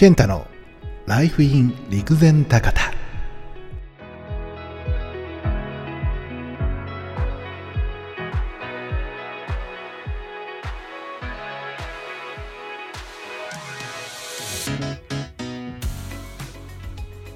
健太のライフイン陸前高田。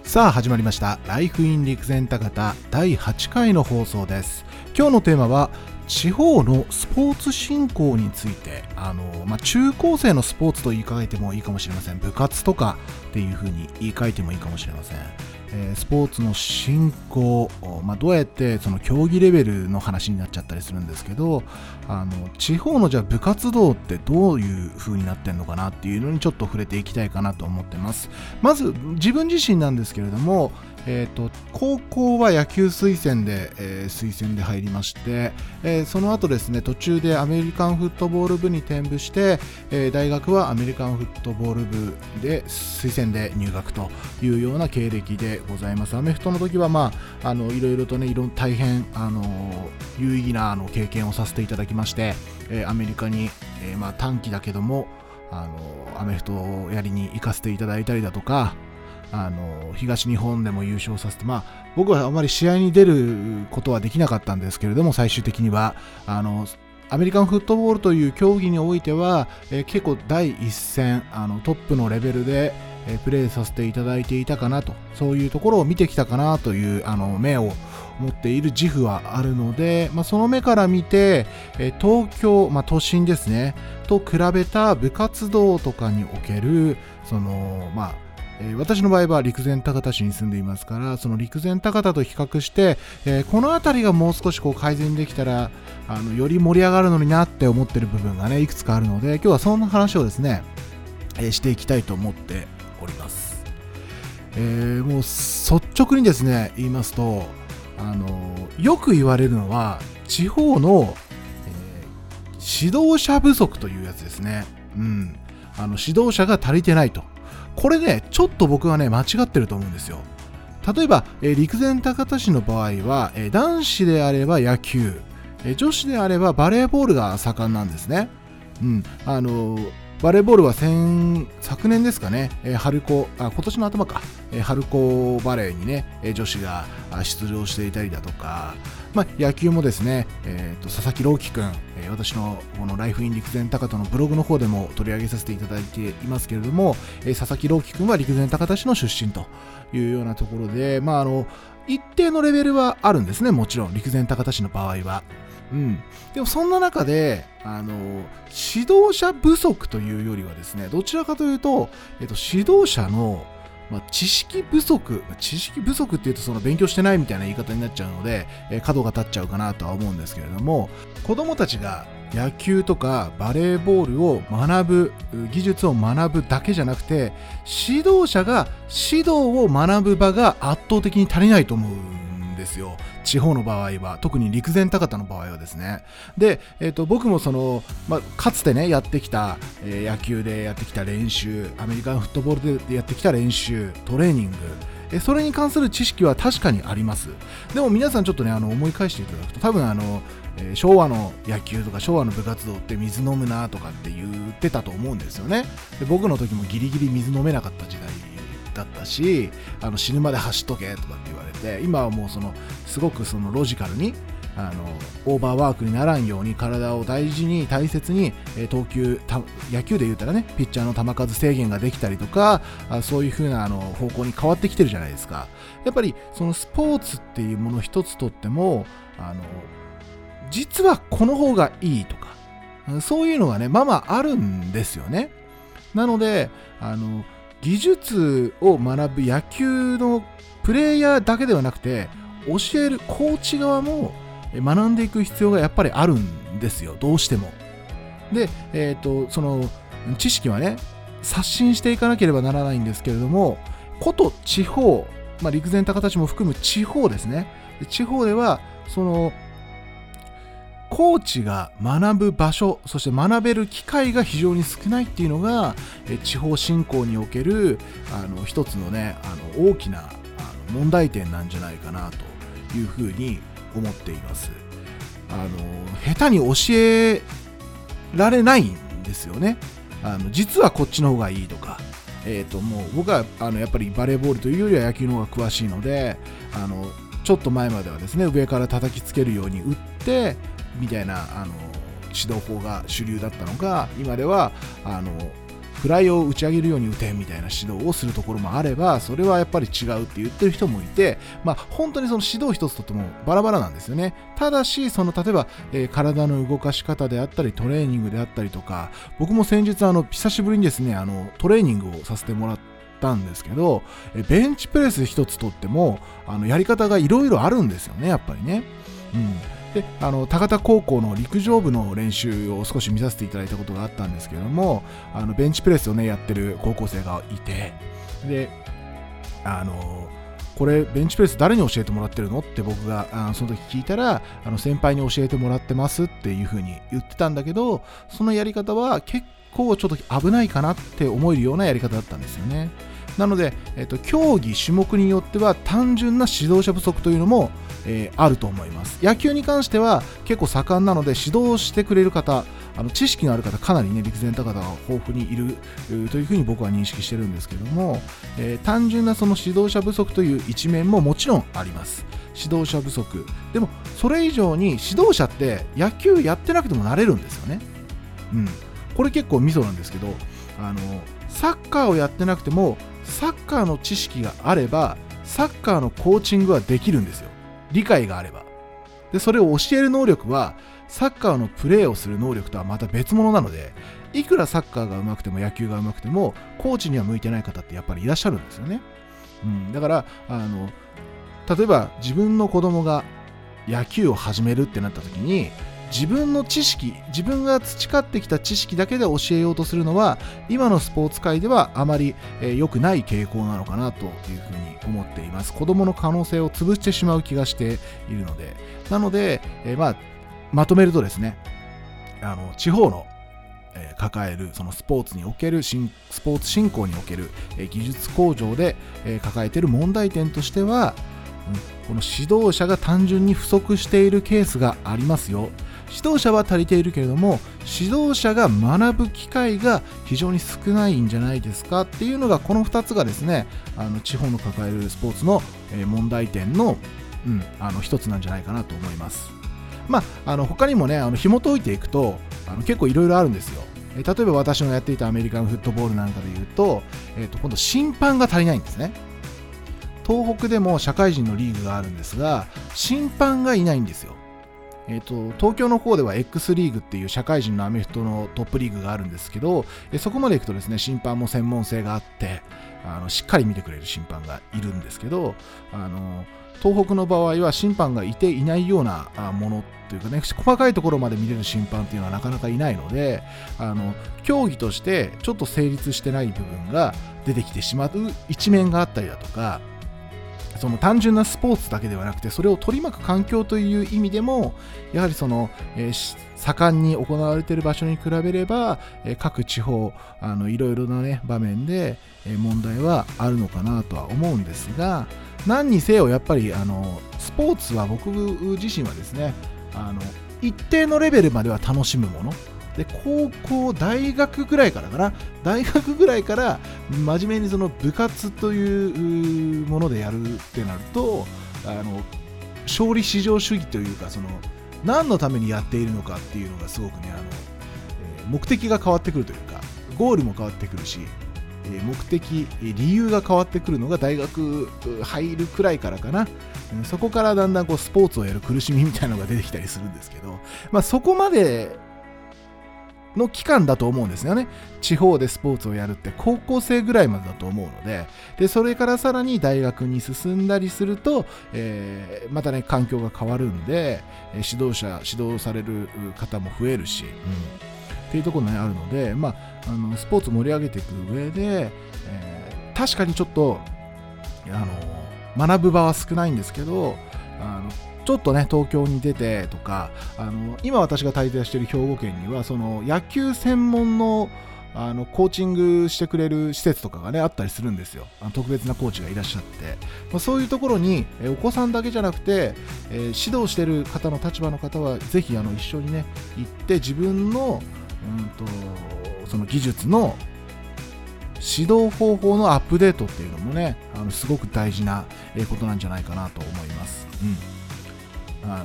さあ始まりました。ライフイン陸前高田第8回の放送です。今日のテーマは地方のスポーツ振興についてあの、まあ、中高生のスポーツと言い換えてもいいかもしれません。部活とかっていうふうに言い換えてもいいかもしれません、え、スポーツの振興、まあ、どうやってその競技レベルの話になっちゃったりするんですけどあの地方のじゃあ部活動ってどういう風になってんのかなっていうのにちょっと触れていきたいかなと思ってます。まず自分自身なんですけれどもえーと、高校は野球推薦で、えー、推薦で入りまして、え、その後ですね途中でアメリカンフットボール部に転部して、え、大学はアメリカンフットボール部で推薦で入学というような経歴でございます。アメフトの時は、まあ、あのいろいろとねいろ大変あの有意義なあの経験をさせていただきまして、えアメリカに、えまあ、短期だけどもあのアメフトをやりに行かせていただいたりだとかあの東日本でも優勝させて、まあ、僕はあまり試合に出ることはできなかったんですけれども、最終的には。あのアメリカンフットボールという競技においては、えー、結構第一線あのトップのレベルで、えー、プレーさせていただいていたかなと。そういうところを見てきたかなというあの目を持っている自負はあるので、まあ、その目から見て、えー、東京、まあ、都心ですね。と比べた部活動とかにおけるその、まあ、えー、私の場合は陸前高田市に住んでいますからその陸前高田と比較して、えー、この辺りがもう少しこう改善できたらあのより盛り上がるのになって思ってる部分がねいくつかあるので今日はそんな話をですね、えー、していきたいと思っております、え、もう率直にですね言いますとあのよく言われるのは地方の、え、指導者不足というやつですね。うん。あの指導者が足りてないと。これね、ちょっと僕はね、間違ってると思うんですよ。例えば、えー、陸前高田市の場合は、えー、男子であれば野球、えー、女子であればバレーボールが盛んなんですね。うん、あのバレーボールは先昨年ですかね、えー、春高あ今年の頭か、えー、春高バレーにね、えー、女子が出場していたりだとか、まあ、野球もですね、えーと、佐々木朗希君、えー、私のこのライフイン陸前高田のブログの方でも取り上げさせていただいていますけれども、えー、佐々木朗希君は陸前高田市の出身というようなところで、まあ、あの一定のレベルはあるんですね、もちろん、陸前高田市の場合は。うん、でもそんな中であの指導者不足というよりはですねどちらかというと、えっと、指導者のまあ、知識不足、知識不足っていうとその勉強してないみたいな言い方になっちゃうので、えー、角が立っちゃうかなとは思うんですけれども、子供たちが野球とかバレーボールを学ぶ、技術を学ぶだけじゃなくて、指導者が指導を学ぶ場が圧倒的に足りないと思う。ですよ。地方の場合は、特に陸前高田の場合はですね。で、えーと、僕もその、まあ、かつてね、やってきた、えー、野球でやってきた練習、アメリカンフットボールでやってきた練習、トレーニング、えそれに関する知識は確かにあります。でも皆さんちょっとね、あの思い返していただくと、多分あの、えー、昭和の野球とか昭和の部活動って水飲むなとかって言ってたと思うんですよね。で僕の時もギリギリ水飲めなかった時代だったしあの死ぬまで走っとけとかって言われて今はもうそのすごくそのロジカルにあのオーバーワークにならんように体を大事に大切に、え投球野球で言ったらねピッチャーの球数制限ができたりとかあそういう風なあの方向に変わってきてるじゃないですか。やっぱりそのスポーツっていうもの一つとってもあの実はこの方がいいとかそういうのがねまあまああるんですよね。なのであの技術を学ぶ野球のプレイヤーだけではなくて教えるコーチ側も学んでいく必要がやっぱりあるんですよ。どうしても。で、えーと、その知識はね刷新していかなければならないんですけれどもこと地方、まあ、陸前高田市も含む地方ですね。地方ではそのコーチが学ぶ場所そして学べる機会が非常に少ないっていうのが地方振興におけるあの一つのねあの大きな問題点なんじゃないかなというふうに思っています。あの下手に教えられないんですよね。あの実はこっちの方がいいとか。えー、ともう僕はあのやっぱりバレーボールというよりは野球の方が詳しいのであのちょっと前まではですね上から叩きつけるように打ってみたいなあの指導法が主流だったのが今ではあのフライを打ち上げるように打てみたいな指導をするところもあればそれはやっぱり違うって言ってる人もいて、まあ、本当にその指導一つとってもバラバラなんですよねただしその例えば、えー、体の動かし方であったりトレーニングであったりとか僕も先日あの久しぶりにですねあのトレーニングをさせてもらったんですけどベンチプレス一つとってもあのやり方がいろいろあるんですよねやっぱりね。うんであの高田高校の陸上部の練習を少し見させていただいたことがあったんですけどもあのベンチプレスをねやってる高校生がいてであのこれベンチプレス誰に教えてもらってるのって僕があその時聞いたらあの先輩に教えてもらってますっていう風に言ってたんだけどそのやり方は結構ちょっと危ないかなって思えるようなやり方だったんですよね。なので、えっと、競技、種目によっては単純な指導者不足というのも、えー、あると思います。野球に関しては結構盛んなので指導してくれる方、あの知識のある方、かなりね、陸前高田が豊富にいるというふうに僕は認識してるんですけども、えー、単純なその指導者不足という一面ももちろんあります。指導者不足。でも、それ以上に指導者って野球やってなくてもなれるんですよね。うん。これ結構ミソなんですけど、あの、サッカーをやってなくてもサッカーの知識があればサッカーのコーチングはできるんですよ理解があれば。でそれを教える能力はサッカーのプレーをする能力とはまた別物なのでいくらサッカーが上手くても野球が上手くてもコーチには向いてない方ってやっぱりいらっしゃるんですよね、うん、だからあの例えば自分の子供が野球を始めるってなった時に自分の知識自分が培ってきた知識だけで教えようとするのは今のスポーツ界ではあまり良、えー、くない傾向なのかなというふうに思っています。子供の可能性を潰してしまう気がしているので。なので、えー、まあ、まとめるとですねあの地方のえ抱えるそのスポーツにおけるスポーツ振興における、え技術向上で、え抱えている問題点としては、うん、この指導者が単純に不足しているケースがありますよ。指導者は足りているけれども指導者が学ぶ機会が非常に少ないんじゃないですか？っていうのがこの2つがですねあの地方の抱えるスポーツの問題点の,、うん、あの一つなんじゃないかなと思います。まあ、あの他にもねあの紐解いていくとあの結構いろいろあるんですよ。例えば私のやっていたアメリカンフットボールなんかで言うと,、えー、と今度審判が足りないんですね。東北でも社会人のリーグがあるんですが審判がいないんですよ。えーと、東京の方では X リーグっていう社会人のアメフトのトップリーグがあるんですけど、えそこまで行くとですね審判も専門性があってあのしっかり見てくれる審判がいるんですけどあの東北の場合は審判がいていないようなものというかね細かいところまで見れる審判っていうのはなかなかいないのであの競技としてちょっと成立してない部分が出てきてしまう一面があったりだとかその単純なスポーツだけではなくてそれを取り巻く環境という意味でもやはりその、えー、盛んに行われている場所に比べれば、えー、各地方あのいろいろな、ね、場面で、え、問題はあるのかなとは思うんですが何にせよやっぱりあのスポーツは僕自身はですねあの一定のレベルまでは楽しむもの。で高校大学ぐらいからかな。大学ぐらいから真面目にその部活というものでやるってなるとあの勝利至上主義というかその何のためにやっているのかっていうのがすごくねあの、えー、目的が変わってくるというかゴールも変わってくるし、えー、目的理由が変わってくるのが大学入るくらいからかな。そこからだんだんこうスポーツをやる苦しみみたいなのが出てきたりするんですけど、まあ、そこまでの期間だと思うんですよね。地方でスポーツをやるって高校生ぐらいまでだと思うので、でそれからさらに大学に進んだりすると、えー、またね、環境が変わるんで、指導者、指導される方も増えるし、うん、っていうところが、ね、あるので、まあ、あのスポーツ盛り上げていく上で、えー、確かにちょっと、あの学ぶ場は少ないんですけど、あのちょっとね東京に出てとかあの今私が滞在している兵庫県にはその野球専門のあのコーチングしてくれる施設とかがねあったりするんですよ。あの特別なコーチがいらっしゃって、まあ、そういうところにえお子さんだけじゃなくて、えー、指導してる方の立場の方はぜひあの一緒にね行って自分のうんとその技術の指導方法のアップデートっていうのもねあのすごく大事なことなんじゃないかなと思います、うん、あの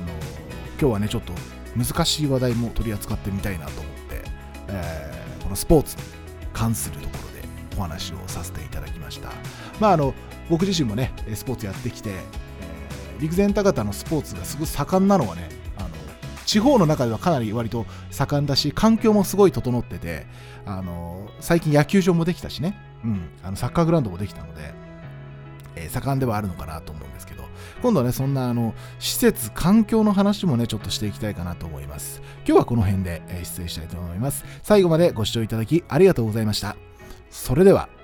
今日はねちょっと難しい話題も取り扱ってみたいなと思って、えー、このスポーツに関するところでお話をさせていただきました。まああの僕自身もねスポーツやってきて、えー、陸前高田のスポーツがすごい盛んなのはねあの地方の中ではかなり割と盛んだし環境もすごい整っててあの最近野球場もできたしね、うん、あのサッカーグラウンドもできたので、え、盛んではあるのかなと思うんですけど今度はねそんなあの施設環境の話もねちょっとしていきたいかなと思います。今日はこの辺で、え、失礼したいと思います。最後までご視聴いただきありがとうございました。それでは。